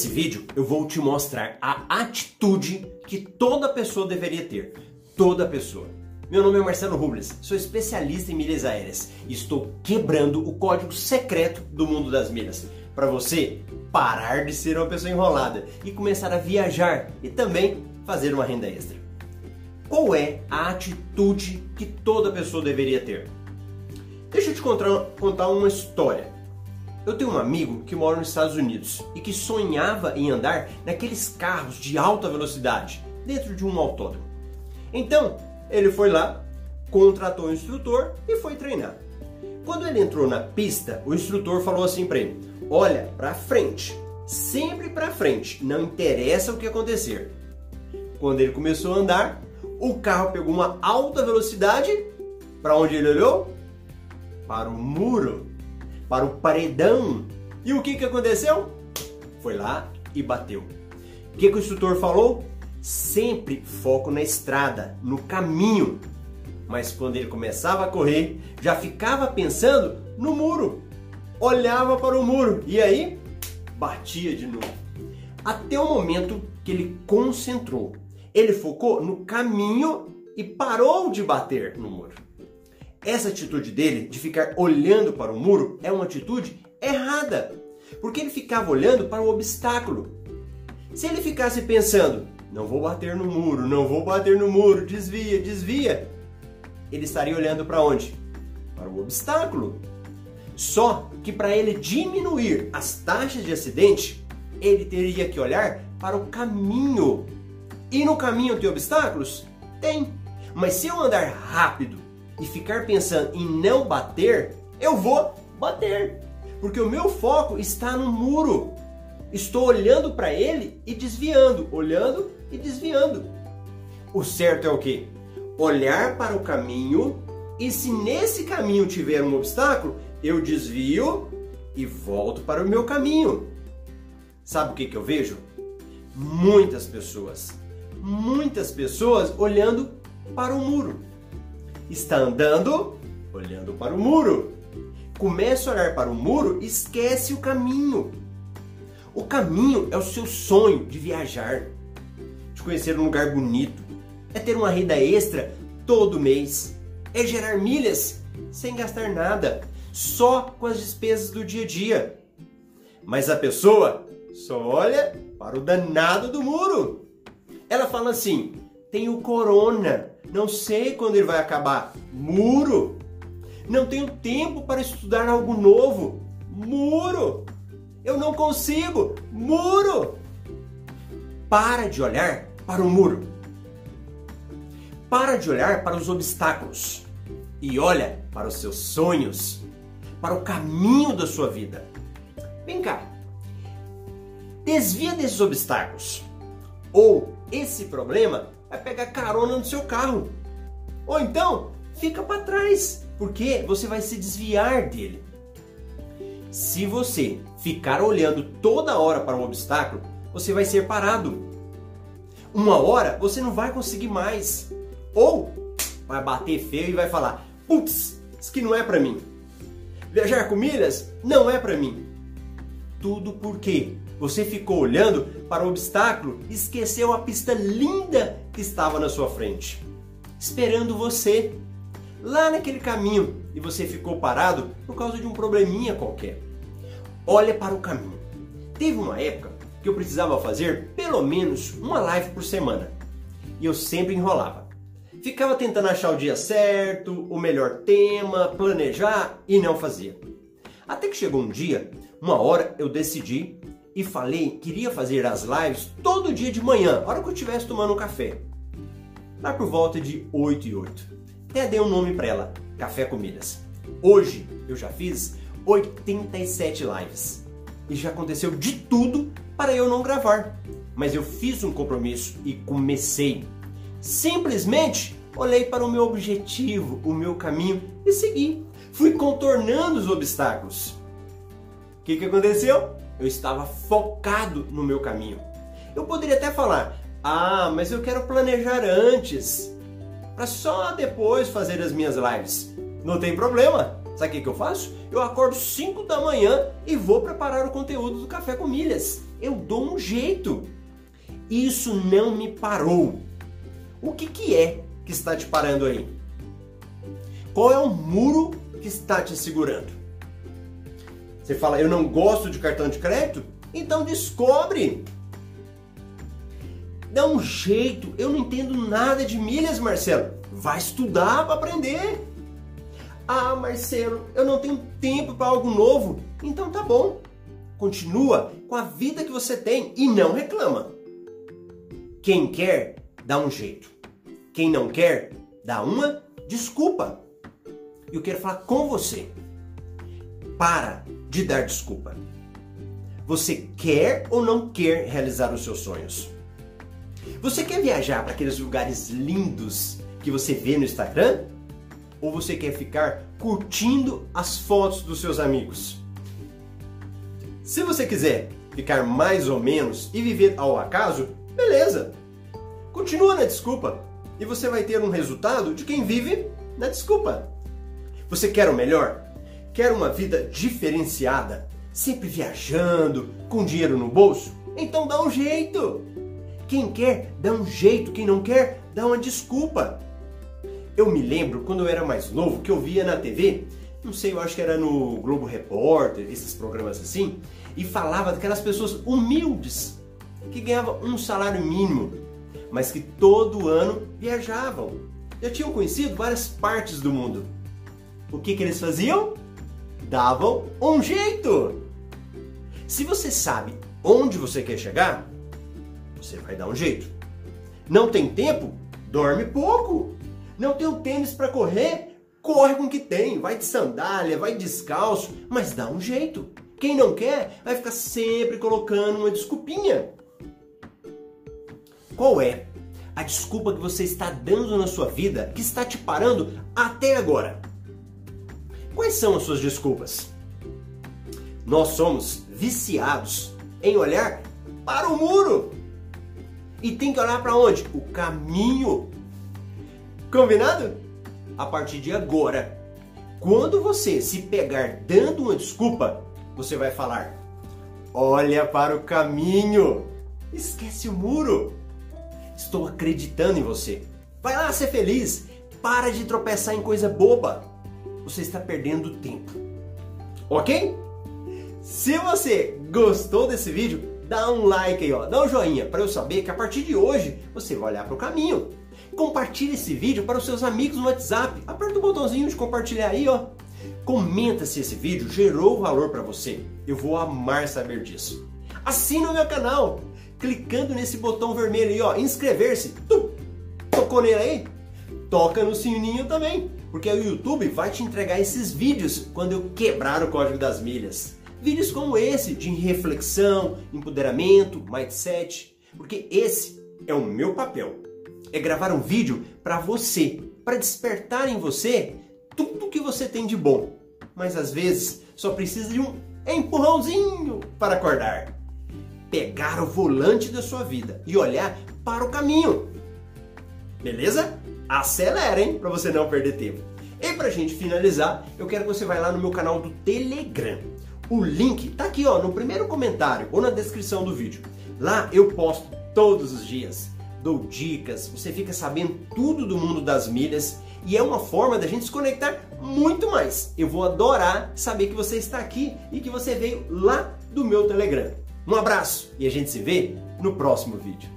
Nesse vídeo eu vou te mostrar a atitude que toda pessoa deveria ter. Toda pessoa. Meu nome é Marcelo Rubles, sou especialista em milhas aéreas e estou quebrando o código secreto do mundo das milhas para você parar de ser uma pessoa enrolada e começar a viajar e também fazer uma renda extra. Qual é a atitude que toda pessoa deveria ter? Deixa eu te contar, contar uma história. Eu tenho um amigo que mora nos Estados Unidos e que sonhava em andar naqueles carros de alta velocidade dentro de um autódromo. Então, ele foi lá, contratou um instrutor e foi treinar. Quando ele entrou na pista, o instrutor falou assim para ele: "Olha para frente, sempre para frente, não interessa o que acontecer". Quando ele começou a andar, o carro pegou uma alta velocidade. Para onde ele olhou? Para o muro para o paredão. E o que, que aconteceu? Foi lá e bateu. O que, que o instrutor falou? Sempre foco na estrada, no caminho. Mas quando ele começava a correr, já ficava pensando no muro. Olhava para o muro e aí batia de novo. Até o momento que ele concentrou. Ele focou no caminho e parou de bater no muro. Essa atitude dele de ficar olhando para o muro é uma atitude errada, porque ele ficava olhando para o obstáculo. Se ele ficasse pensando, não vou bater no muro, não vou bater no muro, desvia, desvia, ele estaria olhando para onde? Para o obstáculo. Só que para ele diminuir as taxas de acidente, ele teria que olhar para o caminho. E no caminho tem obstáculos? Tem. Mas se eu andar rápido e ficar pensando em não bater, eu vou bater. Porque o meu foco está no muro. Estou olhando para ele e desviando, olhando e desviando. O certo é o que? Olhar para o caminho e se nesse caminho tiver um obstáculo, eu desvio e volto para o meu caminho. Sabe o que, que eu vejo? Muitas pessoas, muitas pessoas olhando para o muro está andando olhando para o muro. Começa a olhar para o muro, esquece o caminho. O caminho é o seu sonho de viajar, de conhecer um lugar bonito, é ter uma renda extra todo mês, é gerar milhas sem gastar nada, só com as despesas do dia a dia. Mas a pessoa só olha para o danado do muro. Ela fala assim: tenho corona, não sei quando ele vai acabar. Muro. Não tenho tempo para estudar algo novo. Muro. Eu não consigo. Muro. Para de olhar para o muro. Para de olhar para os obstáculos e olha para os seus sonhos, para o caminho da sua vida. Vem cá. Desvia desses obstáculos. Ou esse problema vai pegar carona no seu carro. Ou então, fica para trás, porque você vai se desviar dele. Se você ficar olhando toda hora para um obstáculo, você vai ser parado. Uma hora você não vai conseguir mais. Ou vai bater feio e vai falar: "Putz, isso que não é para mim". Viajar com milhas não é para mim. Tudo porque você ficou olhando para o obstáculo e esqueceu a pista linda que estava na sua frente, esperando você lá naquele caminho e você ficou parado por causa de um probleminha qualquer. Olha para o caminho. Teve uma época que eu precisava fazer pelo menos uma live por semana e eu sempre enrolava. Ficava tentando achar o dia certo, o melhor tema, planejar e não fazia. Até que chegou um dia, uma hora eu decidi e falei que iria fazer as lives todo dia de manhã, hora que eu estivesse tomando um café. Lá por volta de 8 e 8. Até dei um nome para ela, Café Comidas. Hoje eu já fiz 87 lives. E já aconteceu de tudo para eu não gravar. Mas eu fiz um compromisso e comecei. Simplesmente olhei para o meu objetivo, o meu caminho e segui. Fui contornando os obstáculos. O que, que aconteceu? Eu estava focado no meu caminho. Eu poderia até falar: "Ah, mas eu quero planejar antes, para só depois fazer as minhas lives". Não tem problema. Sabe o que, eu faço? Eu acordo 5 da manhã e vou preparar o conteúdo do Café com Milhas. eu dou um jeito. Isso não me parou. O que, que é que está te parando aí? Qual é o muro que está te segurando? Você fala, eu não gosto de cartão de crédito? Então descobre. Dá um jeito. Eu não entendo nada de milhas, Marcelo. Vai estudar para aprender. Ah, Marcelo, eu não tenho tempo para algo novo. Então tá bom. Continua com a vida que você tem e não reclama. Quem quer, dá um jeito. Quem não quer, dá uma desculpa. Eu quero falar com você. Para de dar desculpa. Você quer ou não quer realizar os seus sonhos? Você quer viajar para aqueles lugares lindos que você vê no Instagram? Ou você quer ficar curtindo as fotos dos seus amigos? Se você quiser ficar mais ou menos e viver ao acaso, beleza. Continua na desculpa e você vai ter um resultado de quem vive na desculpa. Você quer o melhor? Quer uma vida diferenciada? Sempre viajando, com dinheiro no bolso? Então dá um jeito. Quem quer, dá um jeito. Quem não quer, dá uma desculpa. Eu me lembro quando eu era mais novo que eu via na TV, não sei, eu acho que era no Globo Repórter, esses programas assim, e falava daquelas pessoas humildes que ganhavam um salário mínimo, mas que todo ano viajavam. Já tinham conhecido várias partes do mundo. O que, que eles faziam? Davam um jeito. Se você sabe onde você quer chegar, você vai dar um jeito. Não tem tempo? Dorme pouco. Não tem o tênis para correr? Corre com o que tem. Vai de sandália, vai descalço, mas dá um jeito. Quem não quer vai ficar sempre colocando uma desculpinha. Qual é a desculpa que você está dando na sua vida que está te parando até agora? Quais são as suas desculpas? Nós somos viciados em olhar para o muro. E tem que olhar para onde? O caminho. Combinado? A partir de agora, quando você se pegar dando uma desculpa, você vai falar: Olha para o caminho. Esquece o muro. Estou acreditando em você. Vai lá ser feliz. Para de tropeçar em coisa boba. Você está perdendo tempo. Ok? Se você gostou desse vídeo, dá um like aí, ó, dá um joinha para eu saber que a partir de hoje você vai olhar para o caminho. Compartilhe esse vídeo para os seus amigos no WhatsApp. Aperta o botãozinho de compartilhar aí, ó. Comenta se esse vídeo gerou valor para você. Eu vou amar saber disso. Assina o meu canal, clicando nesse botão vermelho aí, ó, inscrever-se. Tocou nele aí? Toca no sininho também, porque o YouTube vai te entregar esses vídeos quando eu quebrar o código das milhas. Vídeos como esse de reflexão, empoderamento, mindset, porque esse é o meu papel. É gravar um vídeo para você, para despertar em você tudo que você tem de bom. Mas às vezes só precisa de um empurrãozinho para acordar. Pegar o volante da sua vida e olhar para o caminho. Beleza? Acelera, hein, para você não perder tempo. E para gente finalizar, eu quero que você vá lá no meu canal do Telegram. O link tá aqui, ó, no primeiro comentário ou na descrição do vídeo. Lá eu posto todos os dias, dou dicas, você fica sabendo tudo do mundo das milhas e é uma forma da gente se conectar muito mais. Eu vou adorar saber que você está aqui e que você veio lá do meu Telegram. Um abraço e a gente se vê no próximo vídeo.